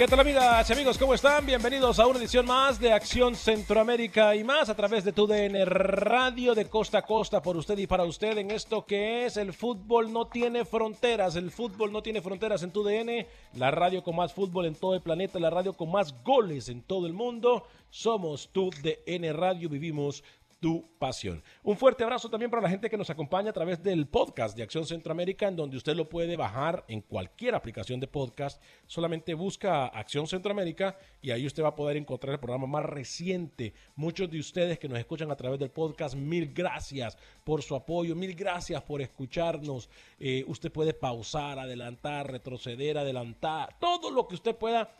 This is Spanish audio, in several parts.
¿Qué tal amigas y amigos? ¿Cómo están? Bienvenidos a una edición más de Acción Centroamérica y más a través de tu DN Radio de costa a costa por usted y para usted en esto que es el fútbol no tiene fronteras. El fútbol no tiene fronteras en tu DN, la radio con más fútbol en todo el planeta, la radio con más goles en todo el mundo. Somos tu DN Radio, vivimos tu pasión. Un fuerte abrazo también para la gente que nos acompaña a través del podcast de Acción Centroamérica, en donde usted lo puede bajar en cualquier aplicación de podcast. Solamente busca Acción Centroamérica y ahí usted va a poder encontrar el programa más reciente. Muchos de ustedes que nos escuchan a través del podcast, mil gracias por su apoyo, mil gracias por escucharnos. Eh, usted puede pausar, adelantar, retroceder, adelantar, todo lo que usted pueda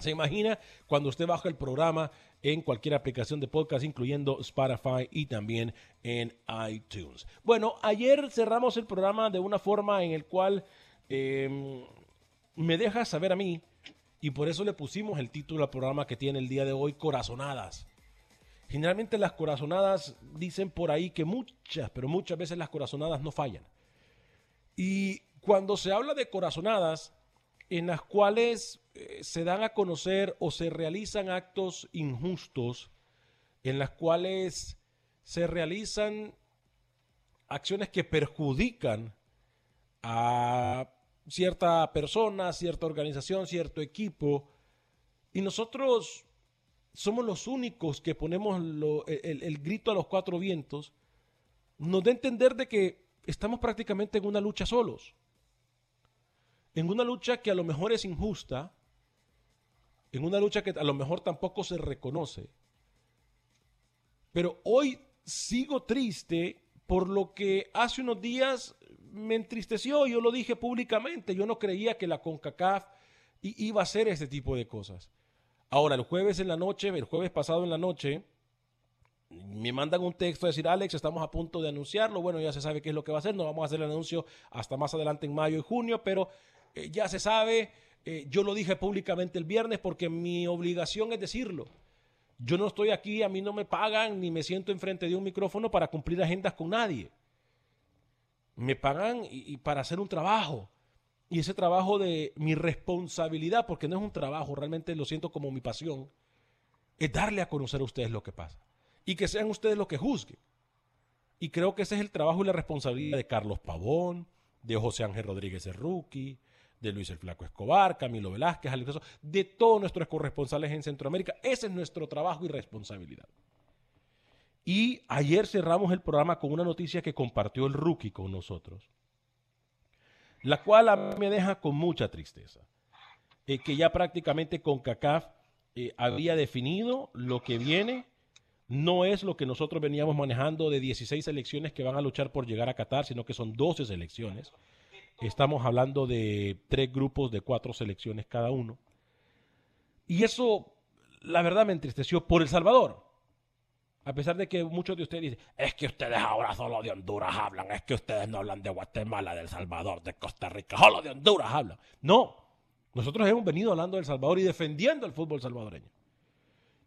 se imagina cuando usted baja el programa en cualquier aplicación de podcast, incluyendo Spotify y también en iTunes. Bueno, ayer cerramos el programa de una forma en el cual eh, me deja saber a mí, y por eso le pusimos el título al programa que tiene el día de hoy, Corazonadas. Generalmente las corazonadas dicen por ahí que muchas, pero muchas veces las corazonadas no fallan. Y cuando se habla de corazonadas, en las cuales eh, se dan a conocer o se realizan actos injustos, en las cuales se realizan acciones que perjudican a cierta persona, cierta organización, cierto equipo, y nosotros somos los únicos que ponemos lo- el, el grito a los cuatro vientos, nos da a entender de que estamos prácticamente en una lucha solos. En una lucha que a lo mejor es injusta, en una lucha que a lo mejor tampoco se reconoce. Pero hoy sigo triste por lo que hace unos días me entristeció, yo lo dije públicamente, yo no creía que la CONCACAF iba a hacer este tipo de cosas. Ahora, el jueves en la noche, el jueves pasado en la noche, me mandan un texto a decir, Alex, estamos a punto de anunciarlo. Bueno, ya se sabe qué es lo que va a hacer. No vamos a hacer el anuncio hasta más adelante en mayo y junio, pero eh, ya se sabe. Eh, yo lo dije públicamente el viernes porque mi obligación es decirlo. Yo no estoy aquí, a mí no me pagan ni me siento enfrente de un micrófono para cumplir agendas con nadie. Me pagan y, para hacer un trabajo. Y ese trabajo de mi responsabilidad, porque no es un trabajo, realmente lo siento como mi pasión, es darle a conocer a ustedes lo que pasa. Y que sean ustedes los que juzguen. Y creo que ese es el trabajo y la responsabilidad de Carlos Pavón, de José Ángel Rodríguez Rookie, de Luis el Flaco Escobar, Camilo Velázquez, Alex de todos nuestros corresponsales en Centroamérica. Ese es nuestro trabajo y responsabilidad. Y ayer cerramos el programa con una noticia que compartió el Rookie con nosotros, la cual a mí me deja con mucha tristeza. Eh, que ya prácticamente con CACAF eh, había definido lo que viene no es lo que nosotros veníamos manejando de 16 selecciones que van a luchar por llegar a Qatar, sino que son 12 selecciones. Estamos hablando de tres grupos de cuatro selecciones cada uno. Y eso, la verdad, me entristeció por El Salvador. A pesar de que muchos de ustedes dicen, es que ustedes ahora solo de Honduras hablan, es que ustedes no hablan de Guatemala, de El Salvador, de Costa Rica, solo de Honduras hablan. No, nosotros hemos venido hablando del Salvador y defendiendo el fútbol salvadoreño.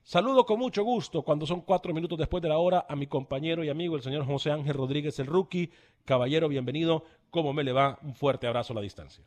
Saludo con mucho gusto cuando son cuatro minutos después de la hora a mi compañero y amigo, el señor José Ángel Rodríguez, el rookie. Caballero, bienvenido. ¿Cómo me le va? Un fuerte abrazo a la distancia.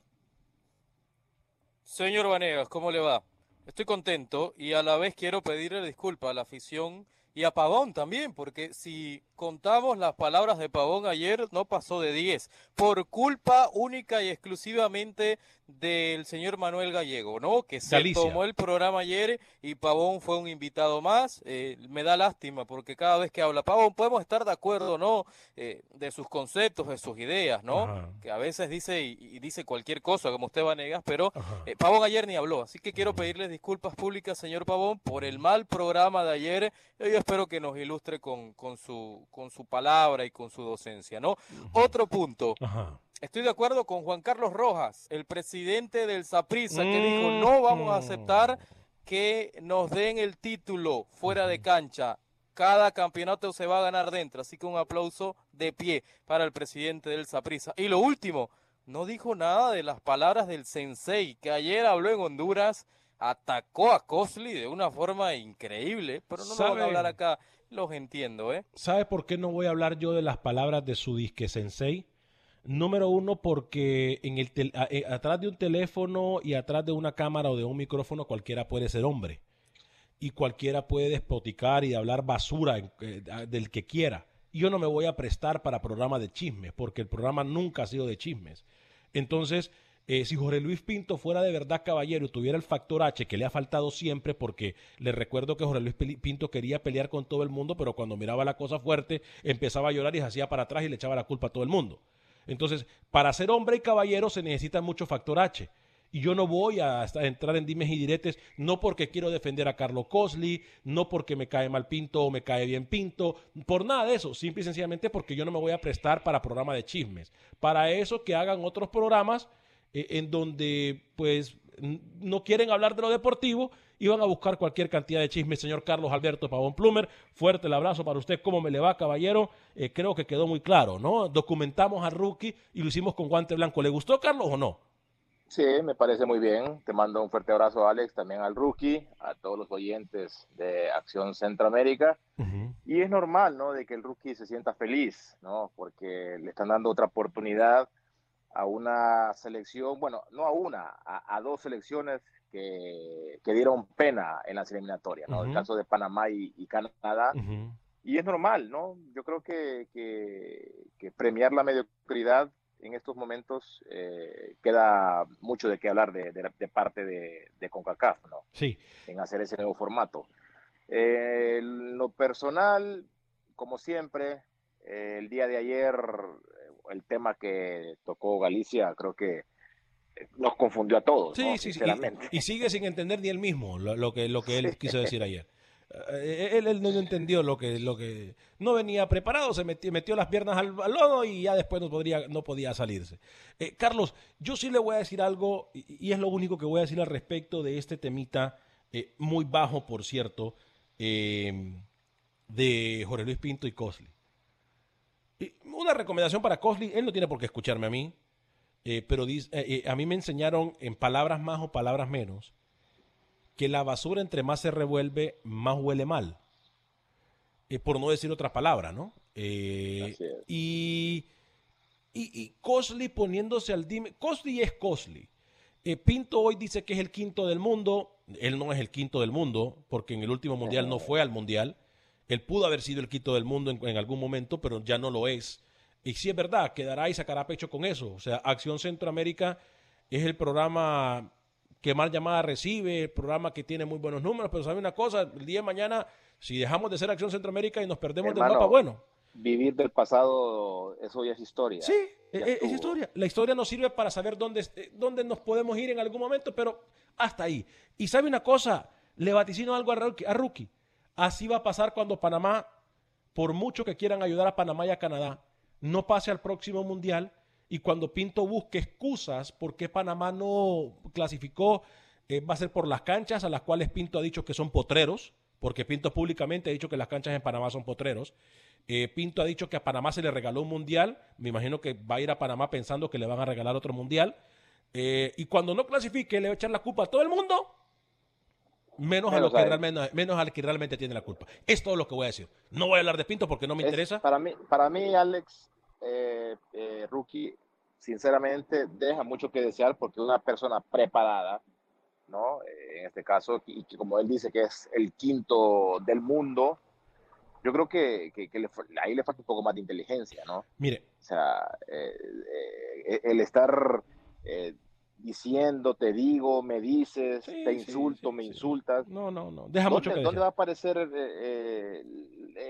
Señor Vanegas, ¿cómo le va? Estoy contento y a la vez quiero pedirle disculpas a la afición y a Pavón también, porque si contamos las palabras de Pavón ayer, no pasó de 10, por culpa única y exclusivamente del señor Manuel Gallego, ¿no? Que se tomó el programa ayer y Pavón fue un invitado más. Eh, me da lástima porque cada vez que habla Pavón podemos estar de acuerdo, ¿no? Eh, de sus conceptos, de sus ideas, ¿no? Que a veces dice y, dice cualquier cosa, como usted va a negar, pero eh, Pavón ayer ni habló. Así que quiero pedirle disculpas públicas, señor Pavón, por el mal programa de ayer. Yo espero que nos ilustre con, con, su, con su palabra y con su docencia, ¿no? Otro punto. Estoy de acuerdo con Juan Carlos Rojas, el presidente del Saprissa, que dijo, no vamos a aceptar que nos den el título fuera de cancha. Cada campeonato se va a ganar dentro, así que un aplauso de pie para el presidente del Saprissa. Y lo último, no dijo nada de las palabras del sensei, que ayer habló en Honduras, atacó a Cosley de una forma increíble, pero no lo voy a hablar acá, los entiendo, ¿eh? ¿Sabe por qué no voy a hablar yo de las palabras de su disque sensei? Número uno, porque en el eh, atrás de un teléfono y atrás de una cámara o de un micrófono cualquiera puede ser hombre. Y cualquiera puede despoticar y hablar basura eh, del que quiera. Yo no me voy a prestar para programa de chismes, porque el programa nunca ha sido de chismes. Entonces, eh, si Jorge Luis Pinto fuera de verdad caballero y tuviera el factor H que le ha faltado siempre, porque le recuerdo que Jorge Luis Pinto quería pelear con todo el mundo, pero cuando miraba la cosa fuerte empezaba a llorar y se hacía para atrás y le echaba la culpa a todo el mundo. Entonces, para ser hombre y caballero se necesita mucho factor H. Y yo no voy a entrar en dimes y diretes, no porque quiero defender a Carlos Cosley, no porque me cae mal Pinto o me cae bien Pinto, por nada de eso, simple y sencillamente porque yo no me voy a prestar para programa de chismes. Para eso que hagan otros programas eh, en donde pues no quieren hablar de lo deportivo y van a buscar cualquier cantidad de chismes. Señor Carlos Alberto Pavón Plumer, fuerte el abrazo para usted. ¿Cómo me le va, caballero? Eh, creo que quedó muy claro, ¿no? Documentamos a Rookie y lo hicimos con guante blanco. ¿Le gustó, Carlos, o no? Sí, me parece muy bien. Te mando un fuerte abrazo, Alex, también al Rookie, a todos los oyentes de Acción Centroamérica. Y es normal, ¿no? De que el Rookie se sienta feliz, ¿no? Porque le están dando otra oportunidad a una selección, bueno, no a una, a, dos selecciones que, que, dieron pena en las eliminatorias, ¿no? El caso de Panamá y, Canadá. Y es normal, ¿no? Yo creo que, que, premiar la mediocridad en estos momentos eh, queda mucho de qué hablar de, de, parte de, de, CONCACAF, ¿no? Sí. En hacer ese nuevo formato. Eh, lo personal, como siempre, eh, el día de ayer el tema que tocó Galicia, creo que eh, nos confundió a todos. Sí, sí, sí. Y, sigue sin entender ni él mismo lo, que, lo que él quiso decir ayer. Eh, él, él, no entendió lo que, lo que no venía preparado, se metió, metió las piernas al, lodo y ya después no, podría, no podía salirse. Eh, Carlos, yo sí le voy a decir algo, y, es lo único que voy a decir al respecto de este temita, muy bajo, por cierto, de Jorge Luis Pinto y Cosley. Una recomendación para Cosley, él no tiene por qué escucharme a mí, eh, pero dice, eh, eh, a mí me enseñaron en palabras más o palabras menos que la basura entre más se revuelve, más huele mal. por no decir otra palabra, ¿no? y, y, y, Cosley poniéndose al dime. Cosley es Cosley. Pinto hoy dice que es el quinto del mundo. Él no es el quinto del mundo, porque en el último mundial no fue al mundial. Él pudo haber sido el quinto del mundo en, algún momento, pero ya no lo es. Y si es verdad, quedará y sacará pecho con eso. O sea, Acción Centroamérica es el programa que más llamadas recibe, el programa que tiene muy buenos números, pero sabe una cosa, el día de mañana, si dejamos de ser Acción Centroamérica y nos perdemos del mapa, bueno. Vivir del pasado, eso ya es historia. Sí, e, e, es, historia. La historia nos sirve para saber dónde, dónde nos podemos ir en algún momento, pero hasta ahí. Y sabe una cosa, le vaticino algo a A Rookie. Así va a pasar cuando Panamá, por mucho que quieran ayudar a Panamá y a Canadá, no pase al próximo mundial y cuando Pinto busque excusas por qué Panamá no clasificó, eh, va a ser por las canchas a las cuales Pinto ha dicho que son potreros, porque Pinto públicamente ha dicho que las canchas en Panamá son potreros. Eh, Pinto ha dicho que a Panamá se le regaló un mundial, me imagino que va a ir a Panamá pensando que le van a regalar otro mundial. Eh, y cuando no clasifique, le va a echar la culpa a todo el mundo menos, a, lo que realmente, menos al que realmente tiene la culpa. Es todo lo que voy a decir. No voy a hablar de Pinto porque no me interesa. Para mí, para mí Alex, eh, eh, Rookie, sinceramente, deja mucho que desear porque una persona preparada ¿no? En este caso, y que como él dice que es el quinto del mundo, yo creo que, que, que le, ahí le falta un poco más de inteligencia, ¿no? Mire. O sea, eh, eh, el estar eh, diciendo, te digo, me dices, Sí, te insulto, sí, me insultas. No, no, no. Deja ¿Dónde, mucho que dónde va a aparecer eh, eh,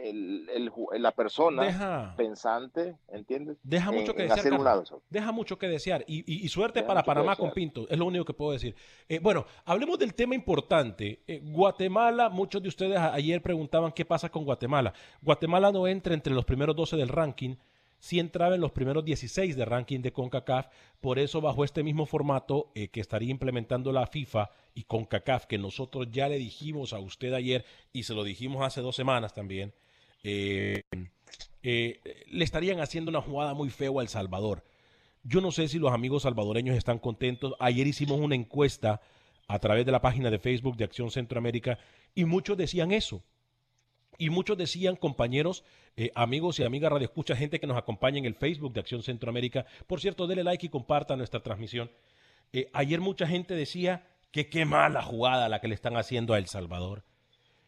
el- el la persona Deja, pensante, ¿entiendes? deja mucho en, que en desear. hacer un lado eso. Deja mucho que desear. Y, y- y suerte Deja para Panamá con. Pinto. Es lo único que puedo decir. Eh, bueno, hablemos del tema importante. Eh, Guatemala, muchos de ustedes ayer preguntaban qué pasa con Guatemala. Guatemala no entra entre los primeros 12 del ranking. Sí entraba en los primeros 16 de ranking de CONCACAF. Por eso, bajo este mismo formato eh, que estaría implementando la FIFA y CONCACAF, que nosotros ya le dijimos a usted ayer y se lo dijimos hace dos semanas también, eh, eh, le estarían haciendo una jugada muy feo a El Salvador. Yo no sé si los amigos salvadoreños están contentos. Ayer hicimos una encuesta a través de la página de Facebook de Acción Centroamérica y muchos decían eso. Y muchos decían, compañeros, eh, amigos y amigas Radio Escucha, gente que nos acompaña en el Facebook de Acción Centroamérica. Por cierto, dele like y comparta nuestra transmisión. Eh, ayer mucha gente decía que qué mala jugada la que le están haciendo a El Salvador.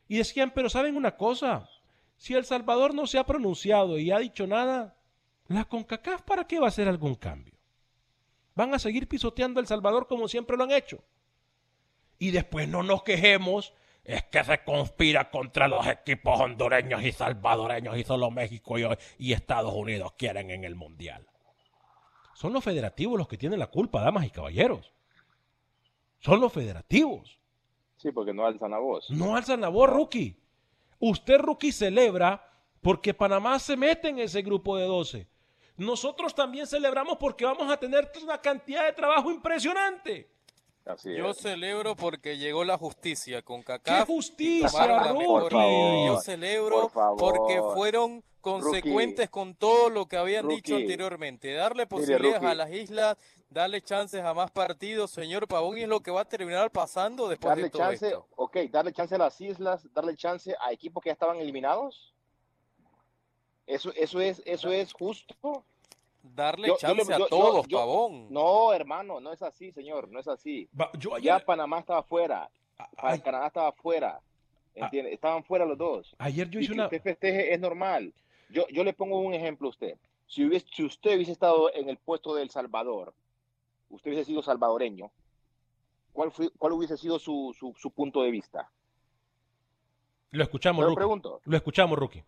Y decían, pero ¿saben una cosa? Si El Salvador no se ha pronunciado y ha dicho nada, la CONCACAF para qué va a hacer algún cambio. Van a seguir pisoteando a El Salvador como siempre lo han hecho. Y después no nos quejemos, es que se conspira contra los equipos hondureños y salvadoreños y solo México y, y Estados Unidos quieren en el Mundial. Son los federativos los que tienen la culpa, damas y caballeros. Son los federativos. Sí, porque no alzan la voz. No alzan la voz, rookie. Usted, rookie, celebra porque Panamá se mete en ese grupo de 12. Nosotros también celebramos porque vamos a tener una cantidad de trabajo impresionante. Así Yo es. celebro porque llegó la justicia con ¡Qué Cacá. justicia. Yo celebro porque fueron consecuentes con todo lo que habían dicho anteriormente. Darle posibilidades a las islas, darle chances a más partidos, señor Pavón, y es lo que va a terminar pasando después de Darle todo chance, esto. ok, darle chance a las islas, darle chance a equipos que ya estaban eliminados. Eso, eso es, eso es justo. Darle Yo- chance a yo- todos, yo- Pavón. No, hermano, no es así, señor, no es así. Yo Ya Panamá estaba fuera, a- a- Canadá estaba fuera, ¿entiende? Estaban fuera los dos. ayer yo Y hice que una... usted festeje es normal. Yo, yo le pongo un ejemplo a usted. Si, hubiese, si usted hubiese estado en el puesto de El Salvador, usted hubiese sido salvadoreño, ¿cuál, fue, cuál hubiese sido su, su, su punto de vista? Lo escuchamos, rookie. pregunto. Lo escuchamos, rookie.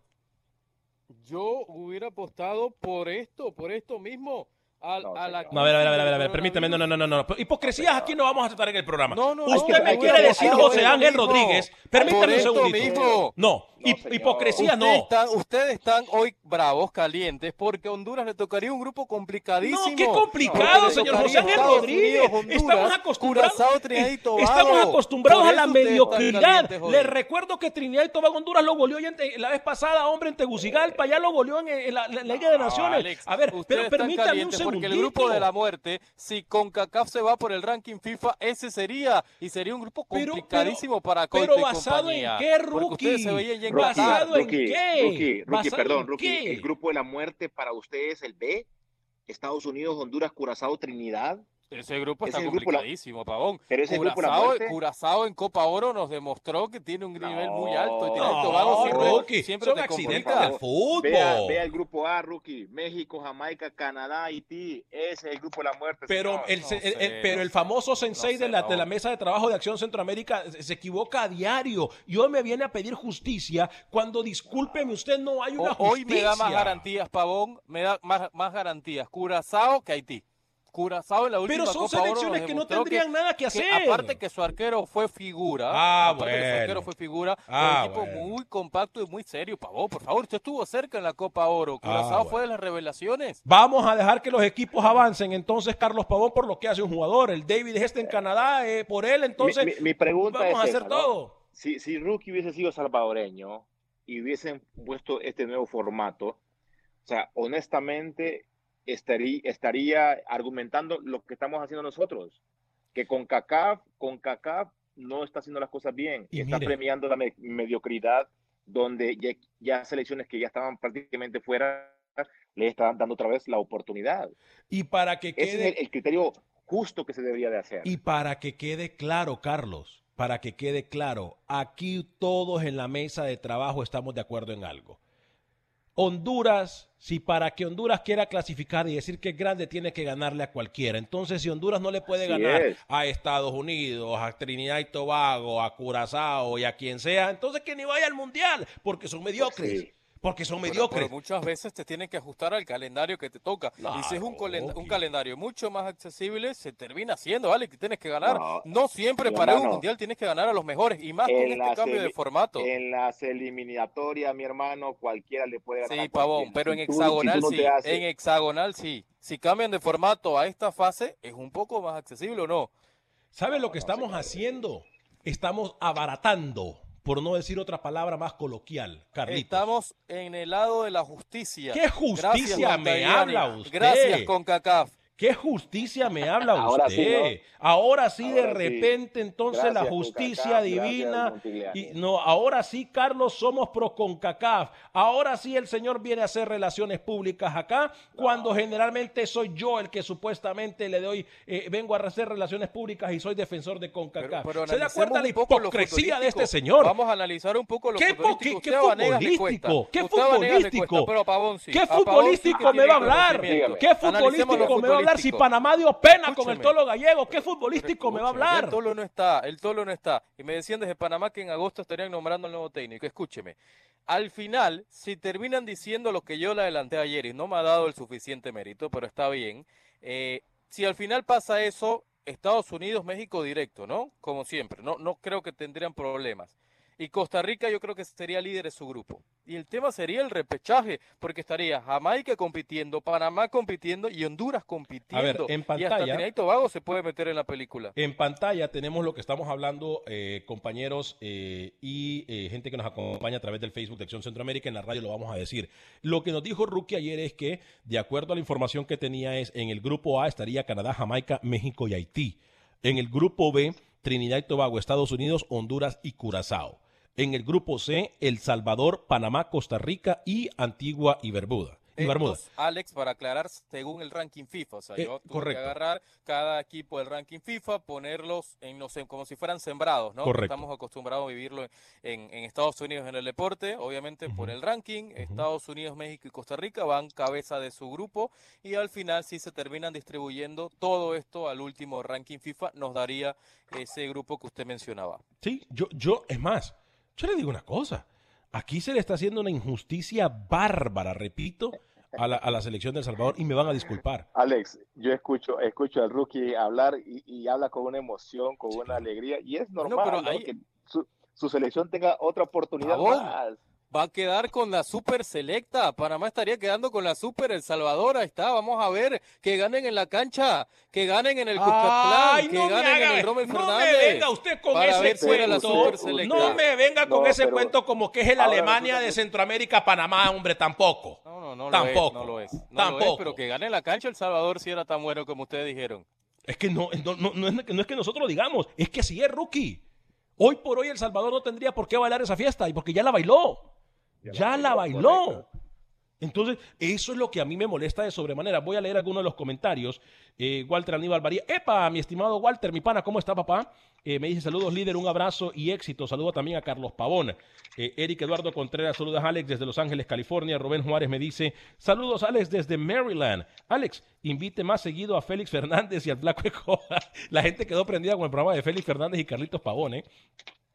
Yo hubiera apostado por esto, por esto mismo. A, No, a la. No, a ver, a ver, a ver, a ver, permíteme, no, no, no, no, no. Hipocresías aquí no vamos a tratar en el programa. No, no, no. Usted me quiere decir José Ángel. Rodríguez. Permítame un segundito. mismo. No, hipocresía Ustedes no. están, ustedes están hoy bravos, calientes, porque a Honduras le tocaría un grupo complicadísimo. No, qué complicado, señor José Ángel Estados Rodríguez. Unidos, Honduras, estamos acostumbrados, Curazao, Trinidad y Tobago. estamos acostumbrados a la mediocridad. Les recuerdo que Trinidad y Tobago Honduras lo goleó la vez pasada, hombre, en Tegucigalpa, ya lo goleó en, la, Liga de Naciones. A ver, pero permítame un calientes Porque el grupo de la muerte, si CONCACAF se va por el ranking FIFA, ese sería. Y sería un grupo Pero- complicadísimo para pero Coito y basado compañía. en qué, se rookie? veían ya Rookie, encantados. ¿Basado en qué? Rookie, rookie, ¿Basado perdón, en rookie. qué? El grupo de la muerte para ustedes es el B. Estados Unidos, Honduras, Curazao, Trinidad. Ese grupo Ese está es el grupo la- complicadísimo, Pavón. Pero ese es el grupo de la Curazao. Curazao en Copa Oro nos demostró que tiene un nivel muy alto. Y y No, Tobago siempre, rookie, siempre son te accidentes del fútbol. Vea, vea el grupo A, rookie. México, Jamaica, Canadá, Haití. Ese es el grupo de la muerte. Pero el, No el- sé, el- pero el famoso sensei sé, de, la, no. de la mesa de trabajo de Acción Centroamérica se se equivoca a diario y hoy me viene a pedir justicia cuando, discúlpeme usted, no hay una O- Hoy justicia. me da más garantías, Pavón, me da más, más garantías. Curazao que Haití. Curazao en la última Pero son Copa Oro selecciones que no tendrían nada que hacer. aparte que su arquero fue figura. Ah, que su bueno. arquero fue figura. Ah, un equipo bueno. muy compacto y muy serio, Pavón. Por favor, usted estuvo cerca en la Copa Oro. Ah, Curazao bueno. fue de las revelaciones. Vamos a dejar que los equipos avancen. Entonces, Carlos Pavón, por lo que hace un jugador. El David este en Canadá, eh, por él. Entonces, mi, mi- mi pregunta vamos es a hacer esa, ¿no? todo. Si, si Rookie hubiese sido salvadoreño y hubiesen puesto este nuevo formato, o sea, honestamente estaría, estaría argumentando lo que estamos haciendo nosotros, que con CACAF, con CACAF no está haciendo las cosas bien, Y está mire. premiando la me- mediocridad donde ya, ya selecciones que ya estaban prácticamente fuera le están dando otra vez la oportunidad. Y para que Ese quede. es el, el criterio justo que se debería de hacer. Y para que quede claro, Carlos, para que quede claro, aquí todos en la mesa de trabajo estamos de acuerdo en algo. Honduras, si para que Honduras quiera clasificar y decir que es grande, tiene que ganarle a cualquiera. Entonces, si Honduras no le puede Así ganar es. a Estados Unidos, a Trinidad y Tobago, a Curazao y a quien sea, entonces que ni vaya al Mundial, porque son mediocres. sí. Porque son Pero- mediocres. Pero muchas veces te tienen que ajustar al calendario que te toca. y si es un, calendario mucho más accesible, se termina haciendo, ¿vale? Que tienes que ganar. No, No, siempre para un mundial tienes que ganar a los mejores. Y más con este cambio de formato. En las eliminatorias, mi hermano, cualquiera le puede ganar. Sí, Pavón, pero en Si tú- si hexagonal tú no sí. haces- En hexagonal sí. Si cambian de formato a esta fase, es un poco más accesible o no. ¿Sabe lo que estamos haciendo? Estamos abaratando, por no decir otra palabra más coloquial, Carlitos. Estamos en el lado de la justicia. ¿Qué justicia Gracias, me habla usted? Gracias, CONCACAF. ¿Qué justicia me habla Ahora sí, usted? Ahora sí, de sí. repente, entonces la justicia CONCACAF, divina. gracias, Montigliani. Y, no, ahora sí, Carlos, somos pro CONCACAF. Ahora sí, el señor viene a hacer relaciones públicas acá, cuando generalmente soy yo el que supuestamente le doy, eh, vengo a hacer relaciones públicas y soy defensor de CONCACAF. Pero, pero ¿Se da cuenta la hipocresía de este señor? Vamos a analizar un poco lo ¿Qué, qué- qué futbolístico? ¿Qué futbolístico? cuesta, pero a Pavón sí. ¿Qué A futbolístico me va a hablar? ¿Qué futbolístico me va a hablar si. Panamá dio pena con el. Tolo Gallego? ¿Qué futbolístico me va a hablar? El Tolo no está, el Tolo no está. Y me decían desde Panamá que en agosto estarían nombrando al nuevo técnico. Escúcheme. Al final, si terminan diciendo lo que yo le adelanté ayer y no me ha dado el suficiente mérito, pero está bien. eh, si al final pasa eso, Estados Unidos, México directo, ¿no? Como siempre. No, no creo que tendrían problemas. Y Costa Rica yo creo que sería líder de su grupo. Y el tema sería el repechaje, porque estaría Jamaica compitiendo, Panamá compitiendo y Honduras compitiendo. en Y hasta pantalla- Trinidad y Tobago se puede meter en la película. En pantalla tenemos lo que estamos hablando, eh, compañeros eh, y eh, gente que nos acompaña a través del Facebook de Acción Centroamérica. En la radio lo vamos a decir. Lo que nos dijo Rookie ayer es que, de acuerdo a la información que tenía, es en el grupo A estaría Canadá, Jamaica, México y Haití. En el grupo B, Trinidad y Tobago, Estados Unidos, Honduras y Curazao. En el grupo C, El Salvador, Panamá, Costa Rica y Antigua y Bermuda. Y Bermuda. Estos, Alex, para aclarar, según el ranking FIFA. O sea, Eh, yo tuve correcto. que agarrar cada equipo del ranking FIFA, ponerlos en, no sé, como si fueran sembrados, ¿no? Correcto. Estamos acostumbrados a vivirlo en, en Estados Unidos en el deporte, obviamente por el ranking. Estados Unidos, México y Costa Rica van cabeza de su grupo y al final si se terminan distribuyendo todo esto al último ranking FIFA, nos daría ese grupo que usted mencionaba. Sí, yo, yo, es más, yo le digo una cosa. Aquí se le está haciendo una injusticia bárbara, repito, a la, a la selección de El Salvador y me van a disculpar. Alex, yo escucho, escucho al rookie hablar y, y habla con una emoción, con Sí, una claro. alegría, y es normal pero ¿no? ahí- que su, su selección tenga otra oportunidad más. Va a quedar con la super selecta. Panamá estaría quedando con la super. El Salvador, ahí está. Vamos a ver. Que ganen en la cancha. Que ganen en el Cuscatlán. Ay, que no me, ganen en el Rommel no me Fernández. venga usted con ese cuento. No me venga con No, ese pero cuento como que es el Alemania de que- Centroamérica, Panamá, hombre, tampoco. No, no, no Tampoco. lo es. No lo es. No lo es, Tampoco. pero que gane en la cancha El Salvador si era tan bueno como ustedes dijeron. Es que no, no, no, no es, que- no es que nosotros lo digamos, es que sí es rookie. Hoy por hoy El Salvador no tendría por qué bailar esa fiesta y porque ya la bailó. Ya, la bailó. Entonces, eso es lo que a mí me molesta de sobremanera. Voy a leer algunos de los comentarios. Eh, Walter Aníbal Varía. Epa, mi estimado Walter, mi pana, ¿cómo está, papá? Eh, me dice saludos, líder, un abrazo y éxito. Saludo también a Carlos Pavón. Eh, Eric Eduardo Contreras, saludos a Alex desde Los Ángeles, California. Rubén Juárez me dice saludos, Alex, desde Maryland. Alex, invite más seguido a Félix Fernández y al Flaco Ecoja. La gente quedó prendida con el programa de Félix Fernández y Carlitos Pavón, ¿eh?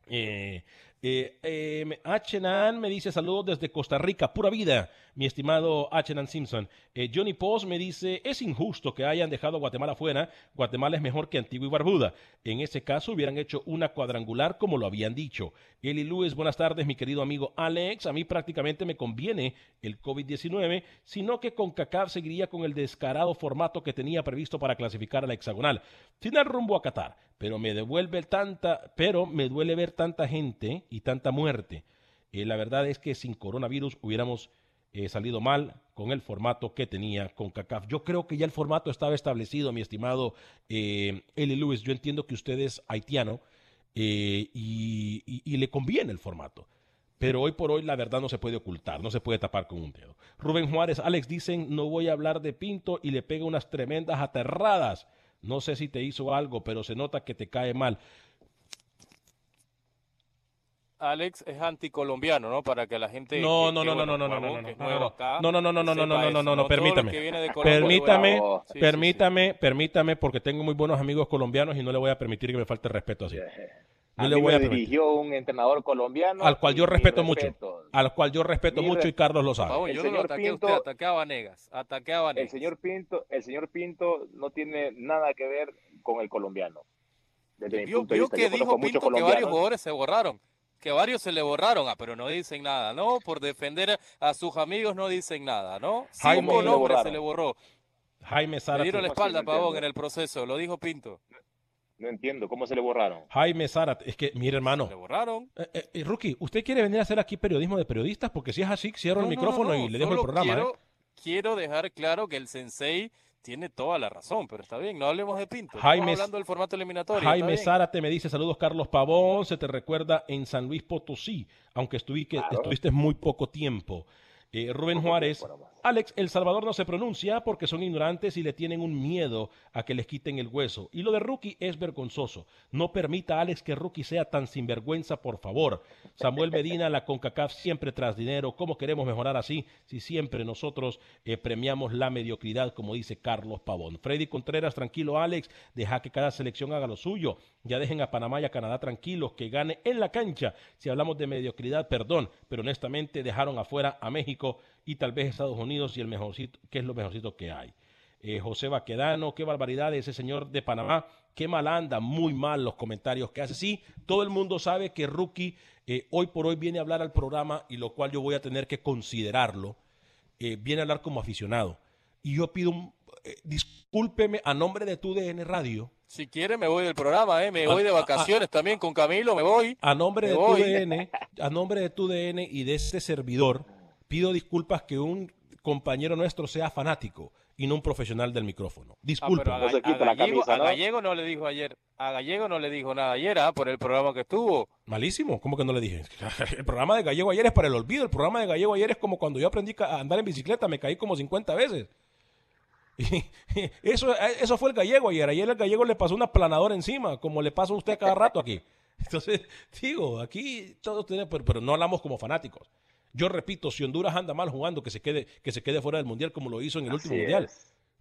Eh, eh, eh, me dice saludos desde Costa Rica, pura vida, mi estimado Achenan Simpson. Eh, Johnny Post me dice, es injusto que hayan dejado a Guatemala fuera, Guatemala es mejor que Antigua y Barbuda. En ese caso hubieran hecho una cuadrangular como lo habían dicho. Eli Luis, buenas tardes, mi querido amigo Alex. A mí prácticamente me conviene el COVID-19, sino que con CACAF seguiría con el descarado formato que tenía previsto para clasificar a la hexagonal. Sin el rumbo a Qatar, pero me devuelve tanta, pero me duele ver tanta gente y tanta muerte. Eh, la verdad es que sin coronavirus hubiéramos eh, salido mal con el formato que tenía con CACAF. Yo creo que ya el formato estaba establecido, mi estimado eh, Eli Lewis. Yo entiendo que usted es haitiano eh, y- y le conviene el formato. Pero hoy por hoy la verdad no se puede ocultar, no se puede tapar con un dedo. Rubén Juárez, Alex dicen, no voy a hablar de Pinto y le pega unas tremendas aterradas. No sé si te hizo algo, pero se nota que te cae mal. Alex es anticolombiano, ¿no? Para que la gente. No, que- no, no, no, bueno, no, no, no, no, no, no, no, no, no, no, no, no, no, no, no, permítame. Permítame, permítame, permítame, porque tengo muy buenos amigos colombianos y no le voy a permitir que me falte respeto así. A No le voy a me permitir. dirigió un entrenador colombiano. Al cual yo mi respeto mucho. respeto. Al cual yo respeto Mi mucho re- y Carlos lo sabe. El yo no lo señor ataqué a usted, Pinto- ataqué a Vanegas. Ataqué a Vanegas. El señor Pinto, el señor Pinto no tiene nada que ver con el colombiano. Desde mi Vio, punto de vio vista, que yo dijo Pinto que varios jugadores se borraron. Que varios se le borraron, ah, pero no dicen nada, ¿no? Por defender a sus amigos no dicen nada, ¿no? Jaime- Cinco ¿Cómo se le nombres se le borró. Jaime Le dieron la espalda a Pavón en el proceso, lo dijo Pinto. No entiendo cómo se le borraron. Jaime Zárate, es que, mire hermano, Le borraron. eh, eh, eh, Rookie, ¿usted quiere venir a hacer aquí periodismo de periodistas? Porque si es así, cierro el No, no, micrófono no, no, y le dejo el programa. Quiero, ¿eh? quiero dejar claro que el sensei tiene toda la razón, pero está bien, no hablemos de Pinto. Jaime- Estamos hablando del formato eliminatorio. Jaime. Zárate me dice saludos Carlos Pavón, se te recuerda en San Luis Potosí, aunque estuvi- que Claro. estuviste muy poco tiempo. Eh, Rubén Juárez. Alex, El Salvador no se pronuncia porque son ignorantes y le tienen un miedo a que les quiten el hueso. Y lo de Rookie es vergonzoso. No permita, Alex, que Rookie sea tan sinvergüenza, por favor. Samuel Medina, la CONCACAF siempre tras dinero. ¿Cómo queremos mejorar así si siempre nosotros eh, premiamos la mediocridad, como dice Carlos Pavón? Freddy Contreras, tranquilo, Alex, deja que cada selección haga lo suyo. Ya dejen a Panamá y a Canadá tranquilos, que gane en la cancha. Si hablamos de mediocridad, perdón, pero honestamente dejaron afuera a México y tal vez Estados Unidos y el mejorcito, que es lo mejorcito que hay. Eh, José Baquedano, qué barbaridad ese señor de Panamá, qué mal anda, muy mal los comentarios que hace. Sí, todo el mundo sabe que Rookie eh, hoy por hoy viene a hablar al programa y lo cual yo voy a tener que considerarlo. eh, viene a hablar como aficionado. Y yo pido, un, discúlpeme a nombre de tu DN Radio, Si quiere me voy del programa, ¿eh? me voy de vacaciones también con Camilo, me voy. a nombre Me de tu. DN, a nombre de tu DN y de este servidor, pido disculpas que un compañero nuestro sea fanático y no un profesional del micrófono. Ah, Disculpen. pero a, No Ga- la Gallego, camisa, a ¿no? Gallego no le dijo ayer, a Gallego no le dijo nada ayer, ah, por el programa que estuvo. Malísimo, ¿cómo que no le dije? El programa de Gallego ayer es para el olvido. El programa de Gallego ayer es como cuando yo aprendí a andar en bicicleta, me caí como 50 veces. Y eso, eso fue el Gallego ayer. Ayer el Gallego le pasó una planadora encima, como le pasa a usted cada rato aquí. Entonces, digo, aquí todos tenemos, pero, pero no hablamos como fanáticos. Yo repito, si Honduras anda mal jugando, que se quede, que se quede fuera del mundial como lo hizo en el último mundial.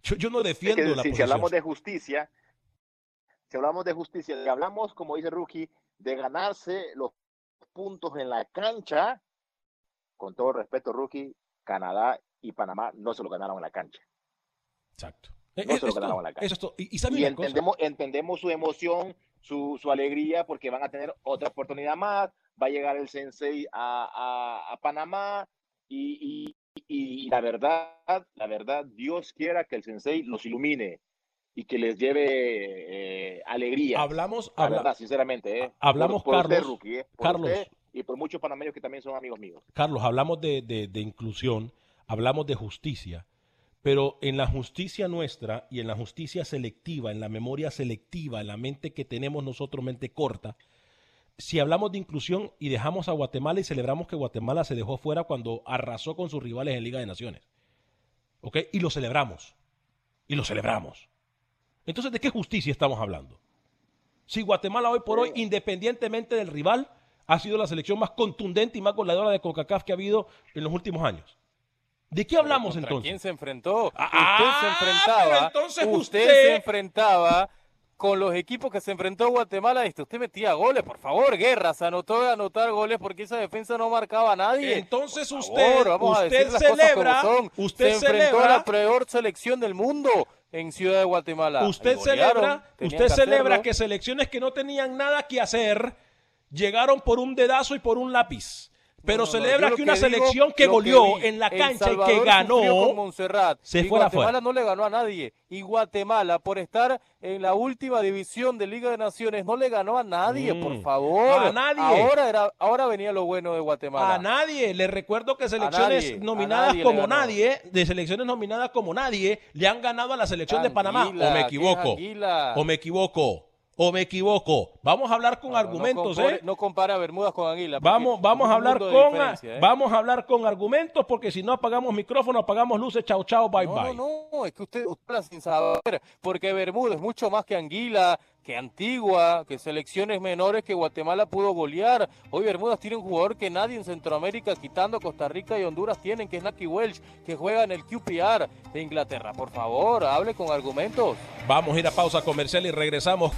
Yo, yo no Es defiendo que la si, si hablamos de justicia, si hablamos de justicia, si hablamos, como dice Rookie, de ganarse los puntos en la cancha, con todo respeto, Rookie, Canadá y Panamá no se lo ganaron en la cancha. Exacto. No eh, se lo es ganaron en la cancha. es. Y, y entendemos, entendemos su emoción, su, su alegría, porque van a tener otra oportunidad más, va a llegar el Sensei a, a- a Panamá y, y- y la verdad, la verdad, Dios quiera que el Sensei los ilumine y que les lleve eh, alegría. Hablamos, La habla- verdad, sinceramente, ¿eh? Hablamos, por, por usted, Carlos, Rookie, ¿eh? Por Carlos. usted y por muchos panameños que también son amigos míos. Carlos, hablamos de, de- de inclusión, hablamos de justicia, pero en la justicia nuestra y en la justicia selectiva, en la memoria selectiva, en la mente que tenemos nosotros, mente corta, si hablamos de inclusión y dejamos a Guatemala y celebramos que Guatemala se dejó fuera cuando arrasó con sus rivales en Liga de Naciones, ¿ok? Y lo celebramos, y lo celebramos. Entonces, ¿de qué justicia estamos hablando? Si Guatemala hoy por hoy, independientemente del rival, ha sido la selección más contundente y más goleadora de CONCACAF que ha habido en los últimos años. ¿De qué hablamos ¿Contra entonces? ¿Quién se enfrentó? Ah, usted se enfrentaba. pero entonces usted, usted- se enfrentaba con los equipos que se enfrentó Guatemala. Este, usted metía goles, por favor, Guerra. Se anotó de anotar goles porque esa defensa no marcaba a nadie. Entonces Por usted, favor, vamos a usted decir las cosas celebra, como son. usted se enfrentó a celebra, la peor selección del mundo en Ciudad de Guatemala. usted golearon, celebra, usted celebra que selecciones que no tenían nada que hacer llegaron por un dedazo y por un lápiz. Pero No, celebra que una digo- selección que goleó en la cancha y que ganó, Montserrat, se y fue Guatemala no le ganó a nadie. Y Guatemala, por estar en la última división de Liga de Naciones, no le ganó a nadie, Mm. por favor. A nadie. Ahora, era, ahora venía lo bueno de Guatemala. A nadie. Le recuerdo que selecciones nadie, nominadas nadie como nadie, de selecciones nominadas como nadie, le han ganado a la selección de Panamá. ¿O me ¿qué es equivoco? ¿O me equivoco? ¿O me equivoco? Vamos a hablar con argumentos, no compare, ¿eh? No compara a Bermudas con Anguila. Vamos, vamos a hablar con ¿eh? vamos a hablar con argumentos porque si no apagamos micrófono, apagamos luces, chao chao, bye no, bye. No, no, es que usted, usted habla sin saber, porque Bermuda es mucho más que Anguila, que Antigua, que selecciones menores que Guatemala pudo golear. Hoy Bermudas tiene un jugador que nadie en Centroamérica, quitando Costa Rica y Honduras, tienen, que es Naki Welch, que juega en el QPR de Inglaterra. Por favor, hable con argumentos. Vamos a ir a pausa comercial y regresamos.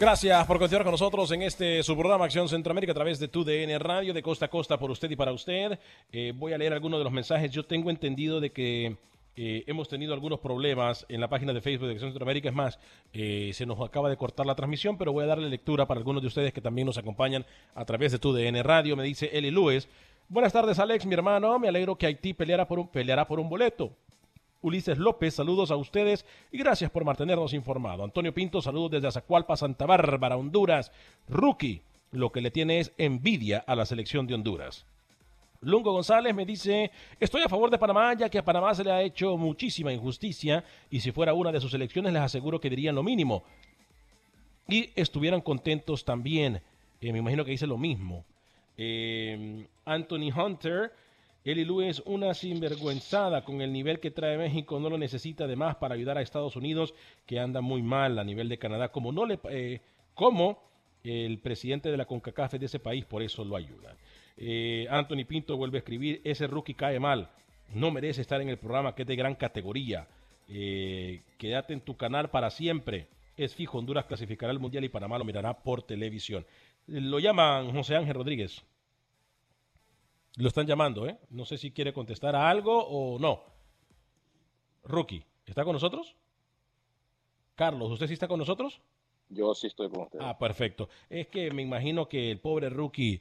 Gracias por continuar con nosotros en este su programa Acción Centroamérica a través de TUDN Radio de costa a costa por usted y para usted. Eh, voy a leer algunos de los mensajes. Yo tengo entendido de que eh, hemos tenido algunos problemas en la página de Facebook de Acción Centroamérica. Es más, eh, se nos acaba de cortar la transmisión, pero voy a darle lectura para algunos de ustedes que también nos acompañan a través de TUDN Radio. Me dice Eli Luis. Buenas tardes, Alex, mi hermano. Me alegro que Haití peleara por un, peleará por un boleto. Ulises López, saludos a ustedes y gracias por mantenernos informados. Antonio Pinto, saludos desde Azacualpa, Santa Bárbara, Honduras. Rookie, lo que le tiene es envidia a la selección de Honduras. Lungo González me dice, estoy a favor de Panamá ya que a Panamá se le ha hecho muchísima injusticia y si fuera una de sus elecciones les aseguro que dirían lo mínimo. Y estuvieran contentos también. Eh, me imagino que dice lo mismo. Eh, Anthony Hunter Eli Lu es una sinvergüenzada con el nivel que trae México, no lo necesita además para ayudar a Estados Unidos, que anda muy mal a nivel de Canadá, como no le eh, como el presidente de la CONCACAF de ese país, por eso lo ayuda. Eh, Anthony Pinto vuelve a escribir, ese rookie cae mal, no merece estar en el programa que es de gran categoría. Eh, quédate en tu canal para siempre. Es fijo, Honduras clasificará al Mundial y Panamá lo mirará por televisión. Lo llaman José Ángel Rodríguez. Lo están llamando, ¿eh? No sé si quiere contestar a algo o no. Rookie, ¿está con nosotros? Carlos, ¿usted sí está con nosotros? Yo sí estoy con usted. Ah, perfecto. Es que me imagino que el pobre rookie,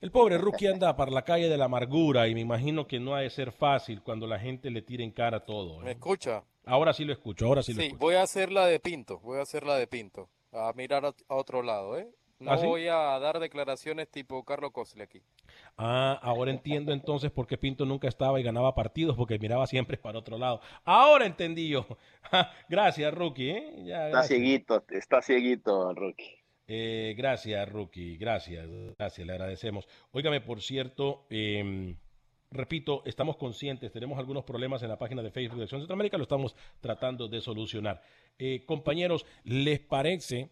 el pobre rookie anda por la calle de la amargura y me imagino que no ha de ser fácil cuando la gente le tire en cara todo. ¿eh? ¿Me escucha? Ahora sí lo escucho, ahora sí, lo Sí, escucho. voy a hacer la de Pinto, voy a hacer la de Pinto. A mirar a, a otro lado, ¿eh? No ¿Ah, sí? voy a dar declaraciones tipo Carlos Cosle aquí. Ah, ahora entiendo entonces por qué Pinto nunca estaba y ganaba partidos, porque miraba siempre para otro lado. Ahora entendí yo. gracias, Rookie. ¿eh? Ya, Está cieguito, está cieguito, Rookie. Eh, gracias, Rookie. Gracias, gracias, le agradecemos. Óigame, por cierto, eh, repito, estamos conscientes, tenemos algunos problemas en la página de Facebook de Acción Centroamérica, lo estamos tratando de solucionar. Eh, compañeros, ¿les parece?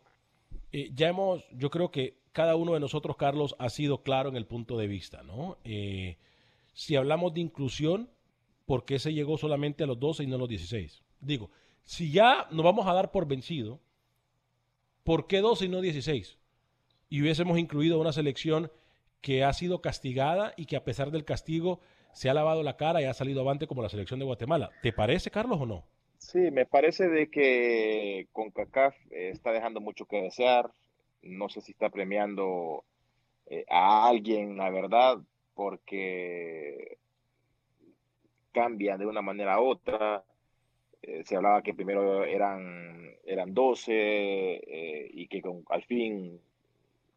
Eh, ya hemos, yo creo que cada uno de nosotros, Carlos, ha sido claro en el punto de vista, ¿no? Eh, si hablamos de inclusión, ¿por qué se llegó solamente a los 12 y no a los 16? Digo, si ya nos vamos a dar por vencido, ¿por qué 12 y no 16? Y hubiésemos incluido una selección que ha sido castigada y que a pesar del castigo se ha lavado la cara y ha salido avante como la selección de Guatemala. ¿Te parece, Carlos, o no? Sí, me parece de que CONCACAF eh, está dejando mucho que desear. No sé si está premiando eh, a alguien, la verdad, porque cambian de una manera a otra. Eh, se hablaba que primero eran, eran 12 eh, y que con- al fin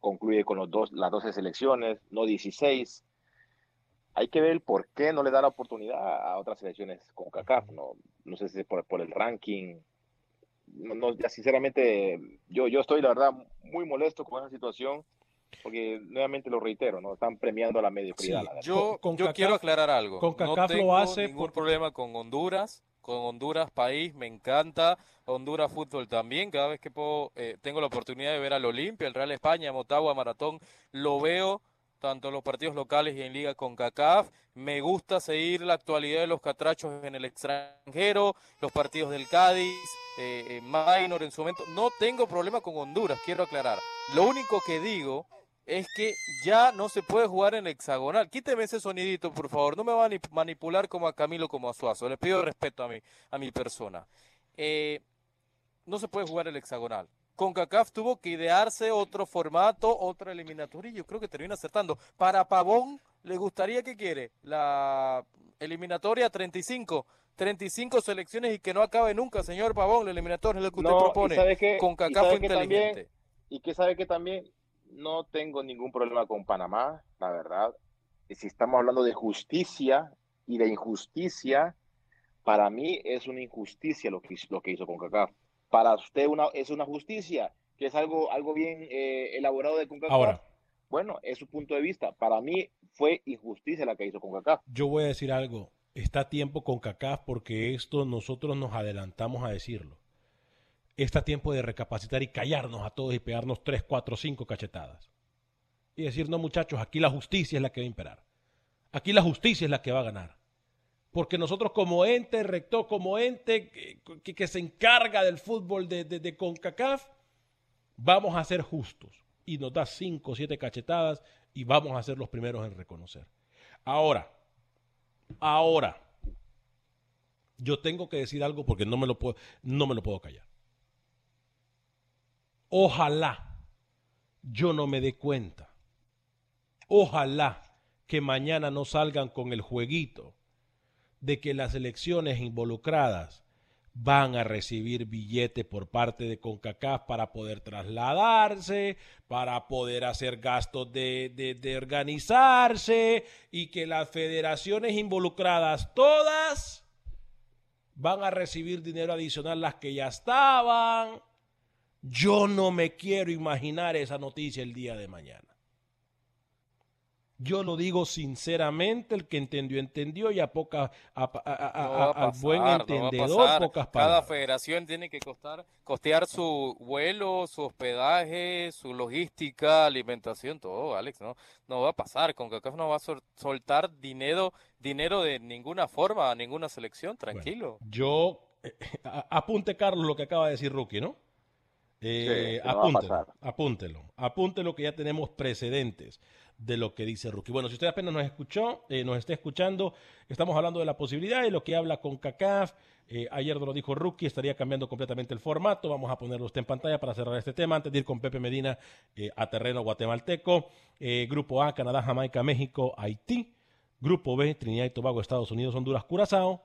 concluye con los dos, las 12 selecciones, no 16. Hay que ver por qué no le da la oportunidad a otras selecciones con CACAF, ¿no? No sé si es por, por el ranking. No, no, ya sinceramente, yo, yo estoy, la verdad, muy molesto con esa situación, porque nuevamente lo reitero, ¿no? Están premiando a la mediocridad. Sí, la. Yo, Con- yo quiero aclarar algo. CONCACAF no lo tengo hace ningún porque- problema con Honduras. Con Honduras país me encanta. Honduras fútbol también. Cada vez que puedo, eh, tengo la oportunidad de ver al Olimpia, el Real España, Motagua, Maratón, lo veo tanto los partidos locales y en Liga con CACAF. Me gusta seguir la actualidad de los catrachos en el extranjero, los partidos del Cádiz, eh, Minor en su momento. No tengo problema con Honduras, quiero aclarar. Lo único que digo es que ya no se puede jugar en hexagonal. Quíteme ese sonidito, por favor. No me van a manip- manipular como a Camilo como a Suazo. Le pido respeto a mi, a mi persona. Eh, no se puede jugar el hexagonal. CONCACAF tuvo que idearse otro formato, otra eliminatoria, y yo creo que termina acertando. Para Pavón, ¿le gustaría que quiere? La eliminatoria 35, 35 selecciones y que no acabe nunca, señor Pavón, la eliminatoria es lo que usted No, y propone. sabe que- sabe fue que también- inteligente. Y que sabe que también no tengo ningún problema con Panamá, la verdad. Y si estamos hablando de justicia y de injusticia, para mí es una injusticia lo que, hizo- lo que hizo CONCACAF. Para usted una, es una justicia. que es algo, algo bien eh, elaborado de CONCACAF. Ahora, bueno, es su punto de vista. Para mí fue injusticia la que hizo CONCACAF. yo voy a decir algo. Está a tiempo con CACAF porque esto nosotros nos adelantamos a decirlo. Está a tiempo de recapacitar y callarnos a todos y pegarnos tres, cuatro, cinco cachetadas. Y decir, no muchachos, aquí la justicia es la que va a imperar. Aquí la justicia es la que va a ganar. Porque nosotros como ente rector, como ente que, se encarga del fútbol de, de- de CONCACAF, vamos a ser justos. Y nos da cinco o siete cachetadas y vamos a ser los primeros en reconocer. Ahora, ahora, yo tengo que decir algo porque no me lo puedo, no me lo puedo callar. Ojalá yo no me dé cuenta. Ojalá que mañana no salgan con el jueguito de que las elecciones involucradas van a recibir billete por parte de CONCACAF para poder trasladarse, para poder hacer gastos de, de- de organizarse y que las federaciones involucradas todas van a recibir dinero adicional las que ya estaban. Yo no me quiero imaginar esa noticia el día de mañana. Yo lo digo sinceramente, el que entendió, entendió, y a poca, a- a- a- No va a a- al buen no entendedor, pasar. pocas Cada palabras. federación tiene que costar, costear su vuelo, su hospedaje, su logística, alimentación, todo, Alex, ¿no? No va a pasar. Con CONCACAF no va a sol- soltar dinero, dinero de ninguna forma a ninguna selección, tranquilo. Yo, eh, a- apunte Carlos lo que acaba de decir Rookie, ¿no? Eh, Sí, que no va a apúntelo, pasar. apúntelo, apúntelo que ya tenemos precedentes de lo que dice Rookie. Bueno, si usted apenas nos escuchó, eh, nos está escuchando, estamos hablando de la posibilidad y lo que habla con CACAF. Eh, ayer lo dijo Rookie, estaría cambiando completamente el formato. Vamos a ponerlo usted en pantalla para cerrar este tema antes de ir con Pepe Medina eh, a terreno guatemalteco. Grupo A, Canadá, Jamaica, México, Haití. Grupo B, Trinidad y Tobago, Estados Unidos, Honduras, Curazao.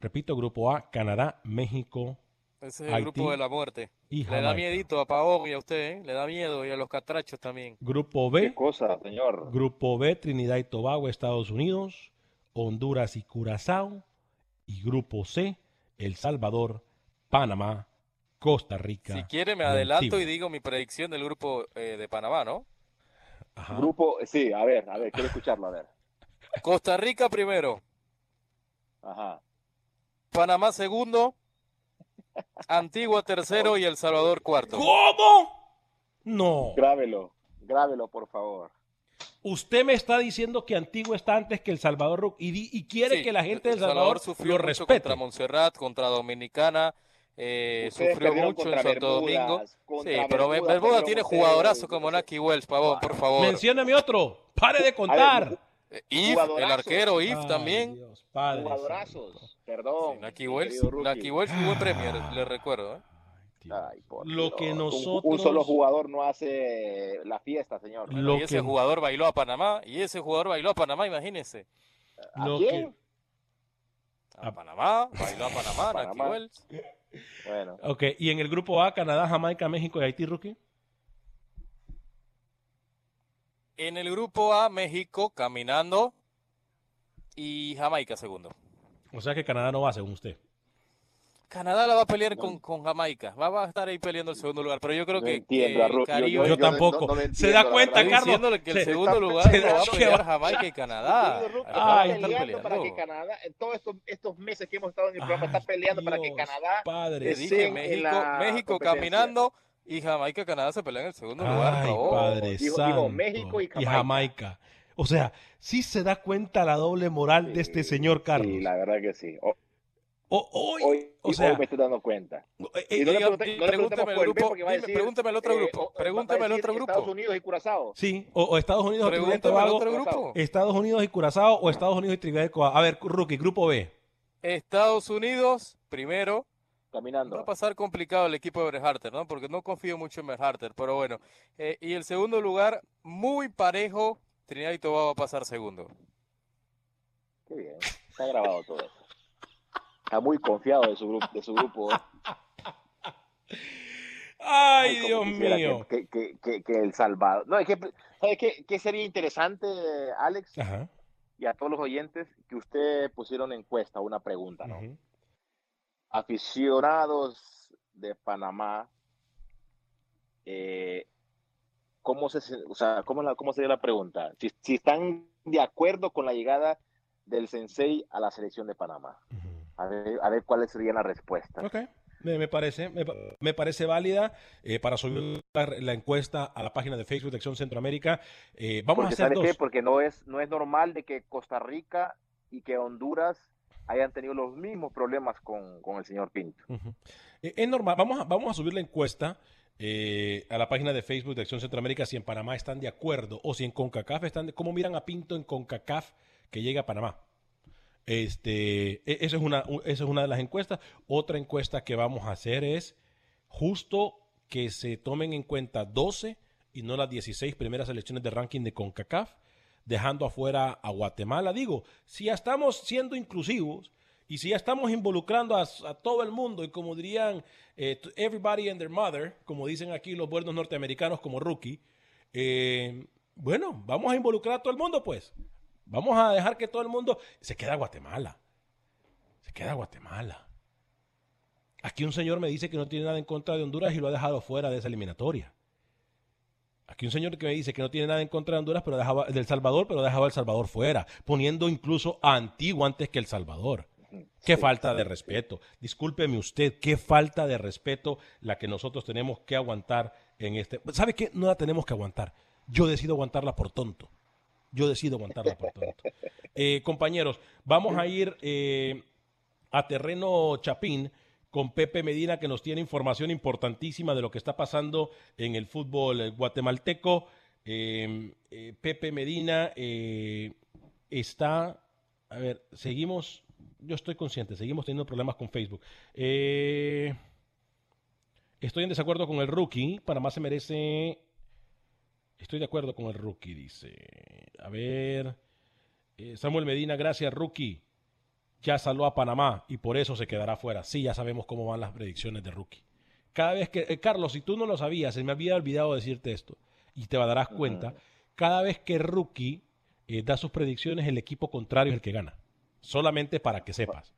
Repito, grupo A, Canadá, México Ese es el Haití grupo de la muerte. y Le da miedito a Pavón y a usted, ¿eh? Le da miedo y a los catrachos también. Grupo ¿Qué B, cosa, señor? Grupo B, Trinidad y Tobago, Estados Unidos, Honduras y Curazao. Y Grupo C, El Salvador, Panamá, Costa Rica. Si quiere me y adelanto y digo mi predicción del grupo eh, de Panamá, ¿no? Ajá. Grupo, sí, a ver, a ver, quiero escucharlo, a ver. Costa Rica primero, Ajá. Panamá segundo, Antigua tercero y El Salvador cuarto. ¿Cómo? No. Grábelo, grábelo, por favor. Usted me está diciendo que Antigua está antes que El Salvador y, di- y quiere Sí, que la gente de El El Salvador sufrió lo mucho respete. contra Montserrat, contra Dominicana, eh, sufrió mucho en Santo Domingo. Sí, pero Bermuda tiene ustedes, como Naki Wells, pavón, por favor. Mencióname otro. Pare de contar. Eh, If, el arquero If Ay, también. Dios, Padre santo. Jugadorazos, perdón. Naki mi Wells. Naki Wells jugó en Premier, le recuerdo. ¿eh? Ay, por Lo que Dios. Nosotros- Un, solo jugador no hace la fiesta, señor. Bueno, Lo y ese que- jugador bailó a Panamá, y ese jugador bailó a Panamá, imagínense. ¿A Lo quién? A A- Panamá, bailó a Panamá, Naki Panamá. Wells. Bueno, Ok, y en el grupo A, Canadá, Jamaica, México y Haití, Rookie. En el grupo A, México caminando y Jamaica segundo. O sea que Canadá no va, según usted. Canadá la va a pelear con, con Jamaica. Va, va a estar ahí peleando el segundo lugar. Pero yo creo No que, entiendo, que Caribe. Yo no- tampoco. no lo Se entiendo, da cuenta, Carlos. diciéndole que el se- segundo se lugar da lo va a cuenta. pelear Jamaica y Canadá. Ay, está Ahí están peleando para que. Canadá, en todos estos, estos meses que hemos estado en el programa, Ay, está peleando para que Dios, Canadá Padre. Dije, México, México caminando y Jamaica y Canadá se pelean en el segundo lugar. Ay, por favor. Padre santo. México y Jamaica. Jamaica. O sea, sí se da cuenta la doble moral de este señor Carlos. Sí, la verdad que sí. O- O- hoy, Hoy, o hoy sea, me estoy dando cuenta. eh, Y eh, no le le preguntemos pregúnteme el grupo, porque va a dime, decir, pregúnteme el otro eh, grupo, a pregúnteme el otro Estados grupo. Unidos y Curazao. sí, o, o Estados Unidos y Tobago, otro grupo. Estados Unidos y Curazao o Estados Unidos y Trinidad y Tobago. A ver, Rookie, grupo B. Estados Unidos, primero. Caminando. Va a pasar complicado el equipo de Berharter, ¿no? Porque no confío mucho en Berharter, pero bueno. Eh, y el segundo lugar, muy parejo. Trinidad y Tobago va a pasar segundo. Qué bien. Está grabado todo eso. Está muy confiado de su grupo. De su grupo ¿eh? Ay, Ay, Dios mío. Que, que, que, que El Salvador. No, es que, ¿sabes qué, qué sería interesante, Alex? Ajá. Y a todos los oyentes, que usted pusiera una encuesta, una pregunta, ¿no? Aficionados de Panamá, eh, ¿cómo, se, o sea, ¿cómo, la, cómo sería la pregunta? Si, si, están de acuerdo con la llegada del Sensei a la selección de Panamá. a, ver, a, ver, cuáles serían las respuestas. Okay. Me, me, parece, me, me parece válida eh, para subir la, la, encuesta a la página de Facebook de Acción Centroamérica. Eh, vamos Porque, a hacer dos. Qué? Porque no es, no es normal de que Costa Rica y que Honduras hayan tenido los mismos problemas con, con el señor Pinto. -huh. eh, es normal, vamos a, vamos a subir la encuesta eh, a la página de Facebook de Acción Centroamérica si en Panamá están de acuerdo o si en CONCACAF están de, cómo miran a Pinto en CONCACAF que llega a Panamá. Este, esa es, una, esa es una de las encuestas. Otra encuesta que vamos a hacer es justo que se tomen en cuenta 12 y no las 16 primeras selecciones de ranking de CONCACAF, dejando afuera a Guatemala. Digo, si ya estamos siendo inclusivos y si ya estamos involucrando a, todo el mundo y como dirían eh, everybody and their mother, como dicen aquí los buenos norteamericanos como rookie, eh, bueno, vamos a involucrar a todo el mundo pues. Vamos a dejar que todo el mundo se queda Guatemala. Se queda Guatemala. Aquí un señor me dice que no tiene nada en contra de Honduras y lo ha dejado fuera de esa eliminatoria. Aquí un señor que me dice que no tiene nada en contra de Honduras, pero dejaba del Salvador, pero dejaba El Salvador fuera, poniendo incluso a Antigua antes que El Salvador. Qué sí. falta de respeto. Discúlpeme usted, qué falta de respeto la que nosotros tenemos que aguantar en este. ¿Sabe qué? No la tenemos que aguantar. Yo decido aguantarla por tonto. Yo decido aguantarla por tonto. Eh, compañeros, vamos a ir eh, a terreno Chapín con Pepe Medina, que nos tiene información importantísima de lo que está pasando en el fútbol guatemalteco. Eh, Pepe Medina está. A ver, seguimos. Yo estoy consciente, seguimos teniendo problemas con Facebook. estoy en desacuerdo con el rookie. Panamá se merece Estoy de acuerdo con el rookie, dice. A ver. Eh, Samuel Medina, gracias, rookie. Ya saló a Panamá y por eso se quedará fuera. Sí, ya sabemos cómo van las predicciones de rookie. Cada vez que. Eh, Carlos, si tú no lo sabías, se me había olvidado decirte esto. Y te darás cuenta. Uh -huh. Cada vez que rookie eh, da sus predicciones, el equipo contrario es el que gana. Solamente para que sepas.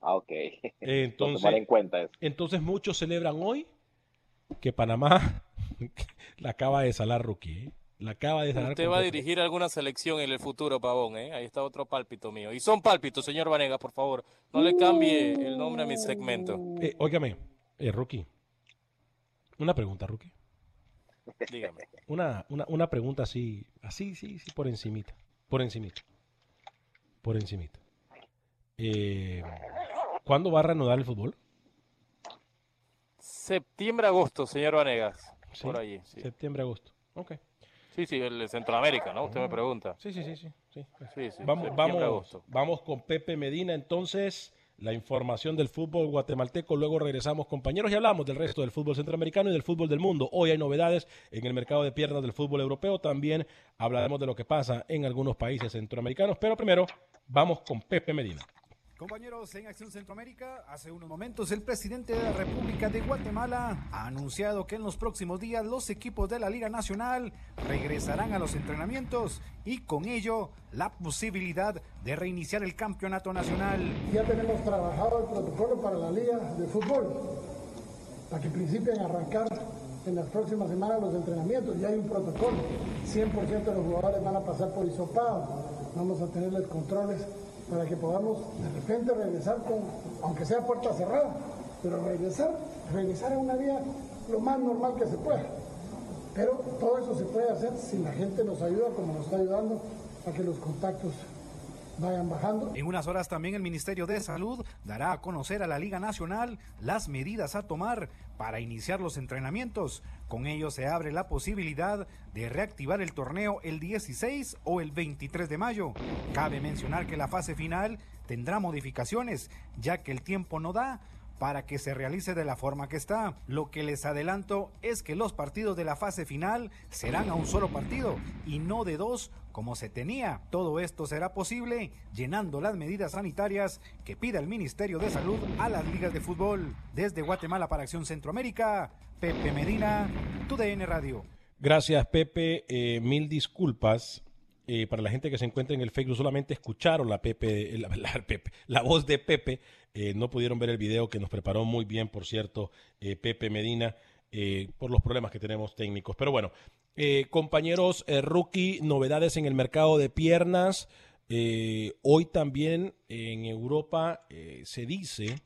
Ah, ok. Entonces, en cuenta eso. entonces muchos celebran hoy que Panamá la acaba de salar rookie. ¿eh? La acaba de. Usted va a dirigir alguna selección en el futuro, Pavón. ¿eh? Ahí está otro pálpito mío. Y son pálpitos, señor Vanega, por favor. No le cambie el nombre a mi segmento. Eh, óigame, eh, rookie. Una pregunta, rookie. Dígame. Una, una, una pregunta así, así, sí, sí, por encimita. Por encimita. Por encimita. Eh, ¿Cuándo va a reanudar el fútbol? Septiembre, agosto, señor Vanegas. Sí, por allí. Sí. Septiembre, agosto. Ok. Sí, sí, el de Centroamérica, ¿no? Usted me pregunta. Sí, sí, sí, sí. sí. sí, sí vamos, vamos, vamos con Pepe Medina entonces. La información del fútbol guatemalteco. Luego regresamos, compañeros, y hablamos del resto del fútbol centroamericano y del fútbol del mundo. Hoy hay novedades en el mercado de piernas del fútbol europeo. También hablaremos de lo que pasa en algunos países centroamericanos. Pero primero, vamos con Pepe Medina. Compañeros, en Acción Centroamérica, hace unos momentos el presidente de la República de Guatemala ha anunciado que en los próximos días los equipos de la Liga Nacional regresarán a los entrenamientos y con ello la posibilidad de reiniciar el campeonato nacional. Ya tenemos trabajado el protocolo para la Liga de Fútbol, para que principien a arrancar en las próximas semanas los entrenamientos. Ya hay un protocolo, 100% de los jugadores van a pasar por hisopado, vamos a tenerles controles para que podamos de repente regresar con, aunque sea puerta cerrada, pero regresar, regresar a una vía lo más normal que se pueda. Pero todo eso se puede hacer si la gente nos ayuda como nos está ayudando a que los contactos En unas horas también el Ministerio de Salud dará a conocer a la Liga Nacional las medidas a tomar para iniciar los entrenamientos. Con ello se abre la posibilidad de reactivar el torneo el 16 o el 23 de mayo. Cabe mencionar que la fase final tendrá modificaciones, ya que el tiempo no da para que se realice de la forma que está. Lo que les adelanto es que los partidos de la fase final serán a un solo partido y no de dos como se tenía. Todo esto será posible llenando las medidas sanitarias que pida el Ministerio de Salud a las ligas de fútbol. Desde Guatemala para Acción Centroamérica, Pepe Medina, TUDN Radio. Gracias, Pepe. Eh, mil disculpas. Eh, para la gente que se encuentra en el Facebook, solamente escucharon la, Pepe, la, la, Pepe, la voz de Pepe, eh, no pudieron ver el video que nos preparó muy bien, por cierto, eh, Pepe Medina. eh, por los problemas que tenemos técnicos. Pero bueno, eh, compañeros, eh, rookie, novedades en el mercado de piernas. hoy también en Europa se dice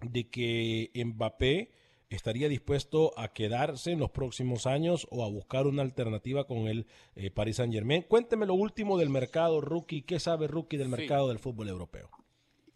de que Mbappé estaría dispuesto a quedarse en los próximos años o a buscar una alternativa con el Paris Saint Germain. Cuénteme lo último del mercado rookie. ¿Qué sabe rookie del mercado del fútbol europeo?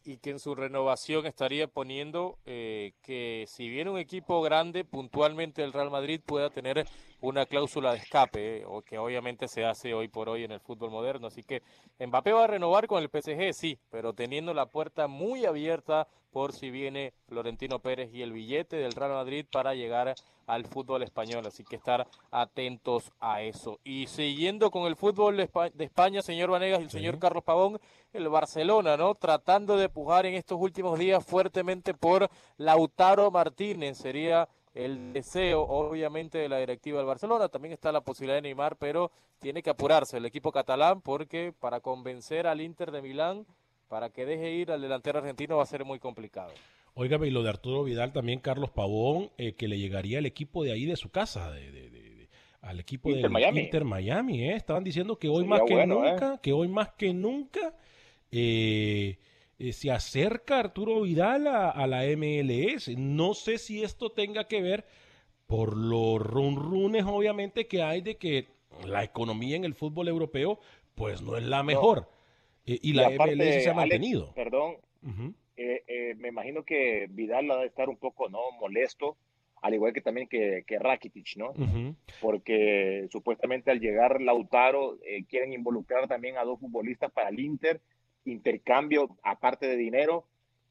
y que en su renovación estaría poniendo eh, que si viene un equipo grande, puntualmente el Real Madrid pueda tener una cláusula de escape, eh, o que obviamente se hace hoy por hoy en el fútbol moderno. Así que Mbappé va a renovar con el PSG, sí, pero teniendo la puerta muy abierta por si viene Florentino Pérez y el billete del Real Madrid para llegar al fútbol español. Así que estar atentos a eso. Y siguiendo con el fútbol de España, señor Vanegas y el señor Carlos Pavón, el Barcelona, ¿no? Tratando de pujar en estos últimos días fuertemente por Lautaro Martínez. Sería el deseo, obviamente, de la directiva del Barcelona. También está la posibilidad de Neymar, pero tiene que apurarse el equipo catalán porque para convencer al Inter de Milán, para que deje ir al delantero argentino, va a ser muy complicado. Óigame, y lo de Arturo Vidal también, Carlos Pavón, eh, que le llegaría al equipo de ahí de su casa, de, al equipo de Inter Miami. ¿eh? Estaban diciendo que hoy más que ¿eh? nunca, que hoy más que nunca eh, eh, se acerca Arturo Vidal a, la MLS. No sé si esto tenga que ver por los runrunes, obviamente, que hay de que la economía en el fútbol europeo, pues no es la mejor. Eh, y, la MLS se ha mantenido. perdón, eh, me imagino que Vidal va a estar un poco no molesto, al igual que también que, que Rakitic, ¿no? Porque supuestamente al llegar Lautaro quieren involucrar también a dos futbolistas para el Inter intercambio aparte de dinero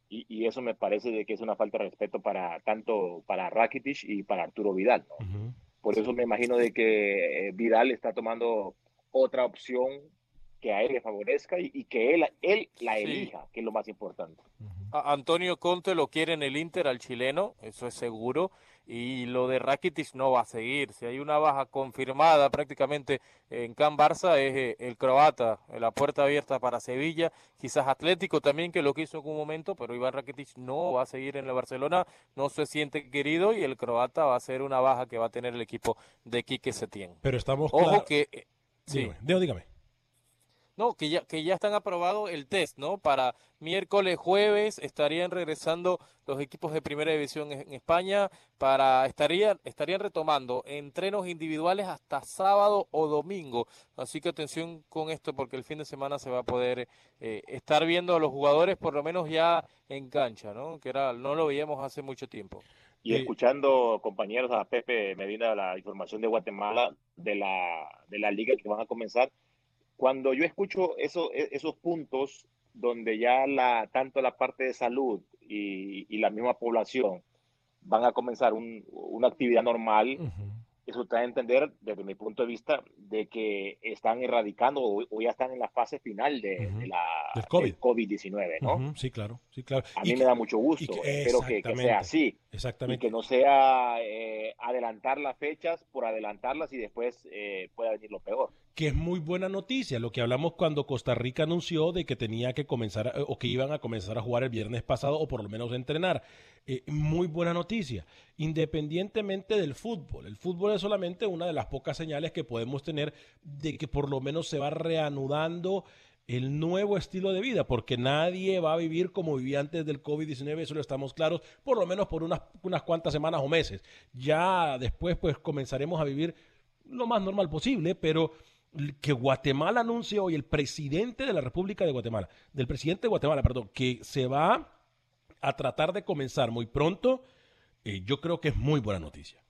y, eso me parece de que es una falta de respeto para tanto para Rakitic y para Arturo Vidal. Por eso me imagino de que eh, Vidal está tomando otra opción que a él le favorezca y, que él, él la elija, que es lo más importante. Antonio Conte lo quiere en el Inter al chileno, eso es seguro y lo de Rakitic no va a seguir. Si hay una baja confirmada prácticamente en Can Barça es eh, el croata, la puerta abierta para Sevilla, quizás Atlético también que lo quiso en un momento, pero Iván Rakitic no va a seguir en la Barcelona, no se siente querido y el croata va a ser una baja que va a tener el equipo de Quique Setién. Pero estamos Ojo que eh, sí. dígame. No, que ya, que ya están aprobado el test, ¿no? Para miércoles, jueves estarían regresando los equipos de primera división en España para estarían estarían retomando entrenos individuales hasta sábado o domingo. Así que atención con esto porque el fin de semana se va a poder eh, estar viendo a los jugadores por lo menos ya en cancha, ¿no? Que era no lo veíamos hace mucho tiempo. Y escuchando, compañeros, a Pepe Medina la información de Guatemala de la, de la liga que van a comenzar, cuando yo escucho eso, e, esos puntos donde ya la, tanto la parte de salud y, y la misma población van a comenzar un, una actividad normal, eso te da a entender, desde mi punto de vista, de que están erradicando o, ya están en la fase final de, la COVID-19, ¿no? Sí, claro, sí, claro. A mí me da mucho gusto, espero que, sea así. Exactamente. Y que no sea eh, adelantar las fechas por adelantarlas y después eh, pueda venir lo peor que es muy buena noticia, lo que hablamos cuando Costa Rica anunció de que tenía que comenzar o que iban a comenzar a jugar el viernes pasado o por lo menos entrenar. Eh, muy buena noticia, independientemente del fútbol. El fútbol es solamente una de las pocas señales que podemos tener de que por lo menos se va reanudando el nuevo estilo de vida, porque nadie va a vivir como vivía antes del COVID-19, eso lo estamos claros, por lo menos por unas, unas cuantas semanas o meses. Ya después pues comenzaremos a vivir lo más normal posible, pero que Guatemala anuncie hoy, el presidente de la República de Guatemala, del presidente de Guatemala, perdón, que se va a tratar de comenzar muy pronto, eh, yo creo que es muy buena noticia.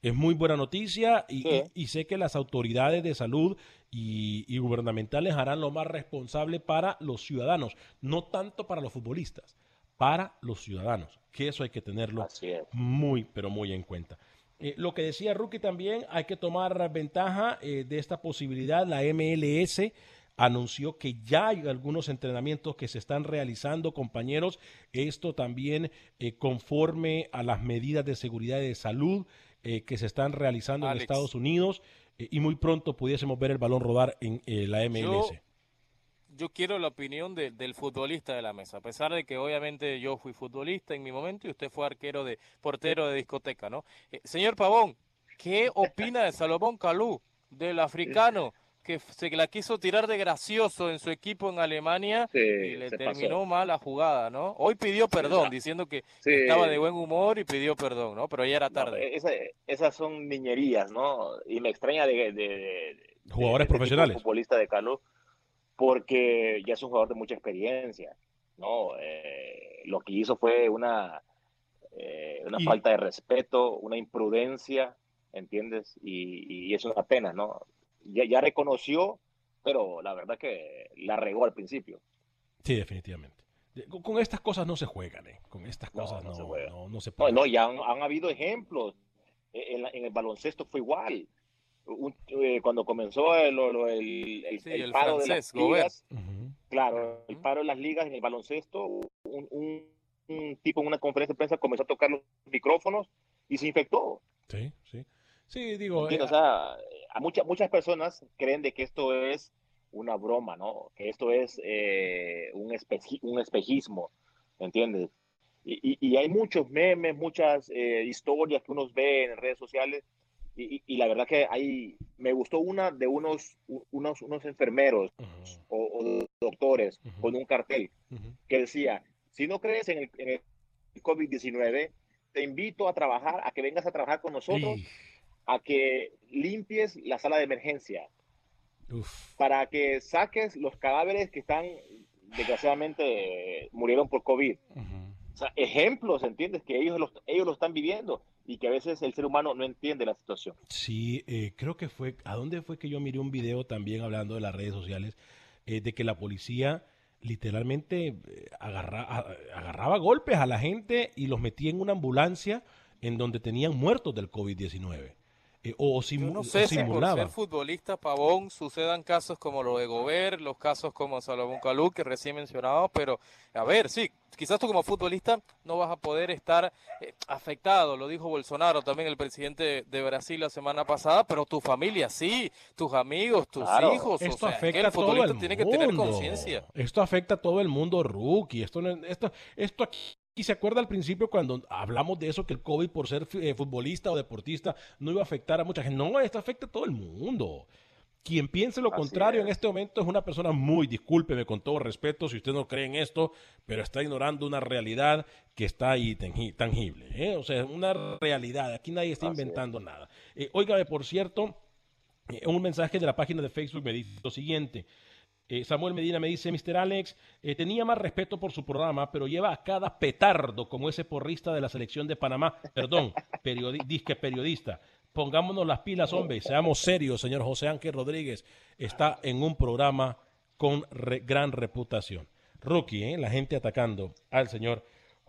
Es muy buena noticia y, sé que las autoridades de salud y, gubernamentales harán lo más responsable para los ciudadanos, no tanto para los futbolistas, para los ciudadanos, que eso hay que tenerlo muy, pero muy en cuenta. Eh, lo que decía Rookie también, hay que tomar ventaja eh, de esta posibilidad. La MLS anunció que ya hay algunos entrenamientos que se están realizando, compañeros. Esto también eh, conforme a las medidas de seguridad y de salud que se están realizando en Estados Unidos y muy pronto pudiésemos ver el balón rodar en la MLS yo quiero la opinión del futbolista de la mesa, a pesar de que obviamente yo fui futbolista en mi momento y usted fue arquero de portero de discoteca, ¿no? Eh, señor Pavón, ¿qué opina de Salomón Calú, del africano? que se la quiso tirar de gracioso en su equipo en Alemania y le terminó mal la jugada, ¿no? Hoy pidió perdón, diciendo que estaba de buen humor y pidió perdón, ¿no? Pero ya era tarde. esas son niñerías, ¿no? Y me extraña de, jugadores profesionales. futbolista de Carlos, porque ya es un jugador de mucha experiencia, ¿no? Eh, lo que hizo fue una, eh, una falta de respeto, una imprudencia, ¿entiendes? Y, y es una pena, ¿no? ya, reconoció, pero la verdad que la regó al principio. Sí, definitivamente. Con, estas cosas no se juegan, ¿eh? Con estas cosas no, no, se, no, no, ya han, habido ejemplos. E, en, el baloncesto fue igual. Eh, cuando comenzó el, el, paro de las ligas, claro, el paro de las ligas en el baloncesto, un, un, tipo en una conferencia de prensa comenzó a tocar los micrófonos y se infectó. Sí, sí. Sí, digo. Eh, o sea, a muchas muchas personas creen de que esto es una broma, ¿no? Que esto es eh, un, un espejismo, ¿entiendes? Y, y, hay muchos memes, muchas eh, historias que uno ve en redes sociales y, y, la verdad que hay, me gustó una de unos, unos, unos enfermeros o, doctores con un cartel que decía, si no crees en el, el COVID-19, te invito a trabajar, a que vengas a trabajar con nosotros a que limpies la sala de emergencia. Para que saques los cadáveres que están, desgraciadamente, murieron por COVID. O sea, ejemplos, ¿entiendes? Que ellos, ellos lo están viviendo y que a veces el ser humano no entiende la situación. Sí, eh, creo que fue, ¿a dónde fue que yo miré un video también hablando de las redes sociales? Eh, de que la policía literalmente eh, agarraba golpes a la gente y los metía en una ambulancia en donde tenían muertos del COVID-19. Eh, o no sé si por ser futbolista Pavón sucedan casos como lo de Gobert, los casos como Salomón Calú que recién mencionado, pero a ver, sí, quizás tú como futbolista no vas a poder estar eh, afectado, lo dijo Bolsonaro, también el presidente de Brasil la semana pasada, pero tu familia sí, tus amigos, tus hijos, esto afecta a todo el tiene que tener conciencia. Esto afecta a todo el mundo rookie, esto esto esto aquí y se acuerda al principio cuando hablamos de eso, que el COVID por ser eh, futbolista o deportista no iba a afectar a mucha gente. No, esto afecta a todo el mundo. Quien piense lo contrario en este momento es una persona muy, discúlpeme con todo respeto si usted no cree en esto, pero está ignorando una realidad que está ahí tangible. ¿eh? O sea, una realidad. Aquí nadie está inventando nada. Eh, óigame, por cierto, eh, un mensaje de la página de Facebook me dice lo siguiente. Eh, Samuel Medina me dice, Mr. Alex, eh, tenía más respeto por su programa, pero lleva a cada petardo como ese porrista de la selección de Panamá. Perdón, disque periodista. Pongámonos las pilas, hombre, seamos serios, señor José Ángel Rodríguez. Está en un programa con gran reputación. Rookie, ¿eh? la gente atacando al señor,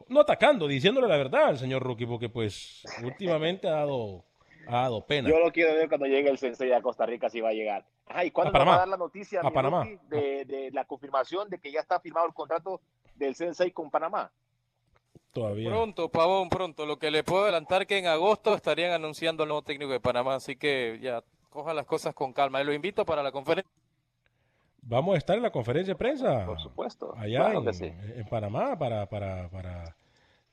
no atacando, diciéndole la verdad al señor Rookie, porque pues últimamente ha dado, ha dado pena. Yo lo quiero ver cuando llegue el sensei a Costa Rica, si va a llegar. ¿Y cuándo va a dar la noticia a Panamá. De, la confirmación de que ya está firmado el contrato del Sensei con Panamá? Todavía. Pronto, Pavón, pronto. Lo que le puedo adelantar que en agosto estarían anunciando el nuevo técnico de Panamá, así que ya coja las cosas con calma. Y lo invito para la conferencia. Vamos a estar en la conferencia de prensa. Por supuesto. Allá en, Panamá para, para, para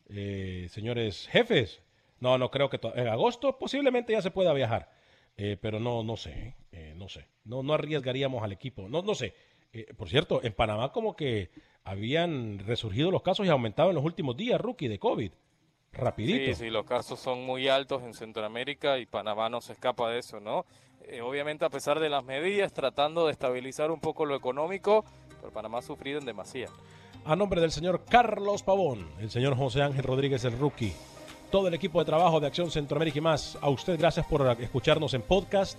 eh, señores jefes. No, no creo que en agosto posiblemente ya se pueda viajar. Eh, pero no, no sé, eh, no sé, no, no arriesgaríamos al equipo, no, no sé. Eh, por cierto, en Panamá como que habían resurgido los casos y aumentado en los últimos días, rookie, de COVID. Rapidito. Sí, sí, los casos son muy altos en Centroamérica y Panamá no se escapa de eso, ¿no? obviamente a pesar de las medidas, tratando de estabilizar un poco lo económico, pero Panamá ha sufrido en demasía. A nombre del señor Carlos Pavón, el señor José Ángel Rodríguez, el rookie, todo el equipo de trabajo de Acción Centroamérica y más. A usted gracias por escucharnos en podcast,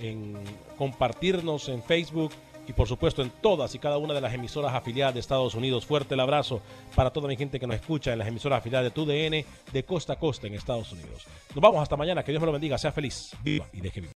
en compartirnos en Facebook y por supuesto en todas y cada una de las emisoras afiliadas de Estados Unidos. Fuerte el abrazo para toda mi gente que nos escucha en las emisoras afiliadas de TUDN de costa a costa en Estados Unidos. Nos vamos hasta mañana. Que Dios me lo bendiga. Sea feliz, viva y deje vivir.